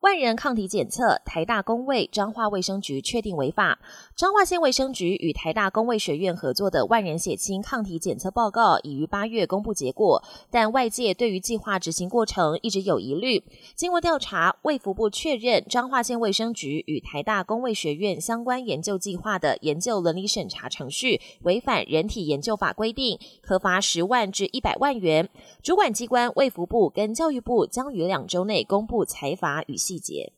万人抗体检测，台大工卫彰化卫生局确定违法。彰化县卫生局与台大工卫学院合作的万人血清抗体检测报告已于八月公布结果，但外界对于计划执行过程一直有疑虑。经过调查，卫福部确认彰化县卫生局与台大工卫学院相关研究计划的研究伦理审查程序违反人体研究法规定，可罚十万至一百万元。主管机关卫福部跟教育部将于两周内公布裁罚与。细节。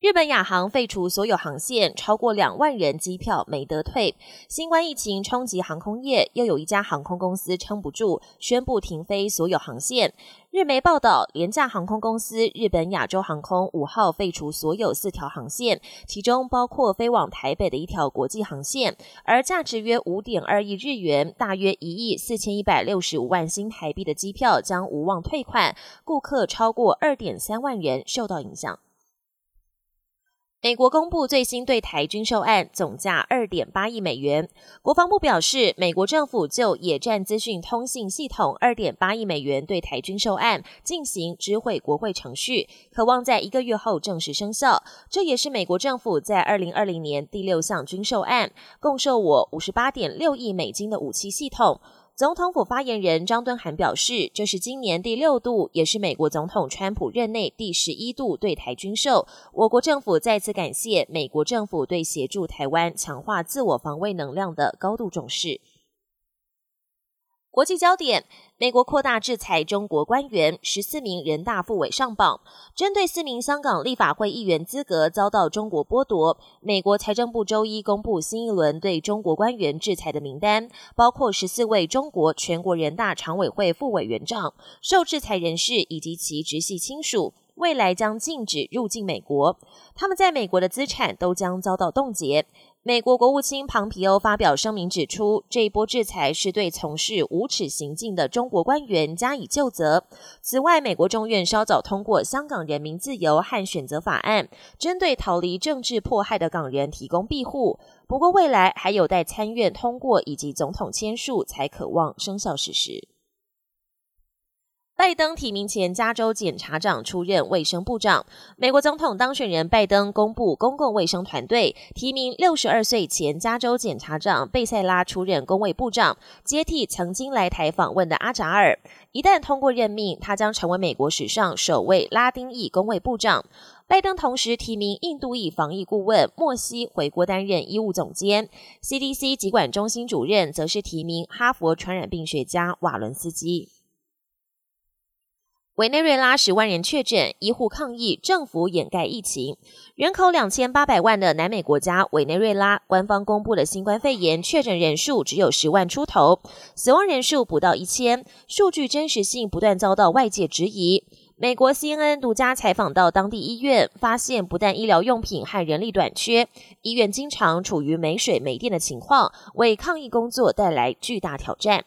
日本亚航废除所有航线，超过两万人机票没得退。新冠疫情冲击航空业，又有一家航空公司撑不住，宣布停飞所有航线。日媒报道，廉价航空公司日本亚洲航空五号废除所有四条航线，其中包括飞往台北的一条国际航线，而价值约五点二亿日元，大约一亿四千一百六十五万新台币的机票将无望退款，顾客超过二点三万人受到影响。美国公布最新对台军售案，总价二点八亿美元。国防部表示，美国政府就野战资讯通信系统二点八亿美元对台军售案进行知会国会程序，渴望在一个月后正式生效。这也是美国政府在二零二零年第六项军售案，共售我五十八点六亿美金的武器系统。总统府发言人张敦涵表示，这是今年第六度，也是美国总统川普任内第十一度对台军售。我国政府再次感谢美国政府对协助台湾强化自我防卫能量的高度重视。国际焦点：美国扩大制裁中国官员，十四名人大副委上榜。针对四名香港立法会议员资格遭到中国剥夺，美国财政部周一公布新一轮对中国官员制裁的名单，包括十四位中国全国人大常委会副委员长、受制裁人士以及其直系亲属，未来将禁止入境美国。他们在美国的资产都将遭到冻结。美国国务卿庞皮欧发表声明指出，这一波制裁是对从事无耻行径的中国官员加以救责。此外，美国众院稍早通过《香港人民自由和选择法案》，针对逃离政治迫害的港人提供庇护。不过，未来还有待参院通过以及总统签署，才可望生效实施。拜登提名前，加州检察长出任卫生部长。美国总统当选人拜登公布公共卫生团队，提名六十二岁前加州检察长贝塞拉出任公卫部长，接替曾经来台访问的阿扎尔。一旦通过任命，他将成为美国史上首位拉丁裔公卫部长。拜登同时提名印度裔防疫顾问莫西回国担任医务总监，CDC 疾管中心主任则是提名哈佛传染病学家瓦伦斯基。委内瑞拉十万人确诊，医护抗议政府掩盖疫情。人口两千八百万的南美国家委内瑞拉，官方公布的新冠肺炎确诊人数只有十万出头，死亡人数不到一千，数据真实性不断遭到外界质疑。美国 CNN 独家采访到当地医院，发现不但医疗用品和人力短缺，医院经常处于没水没电的情况，为抗疫工作带来巨大挑战。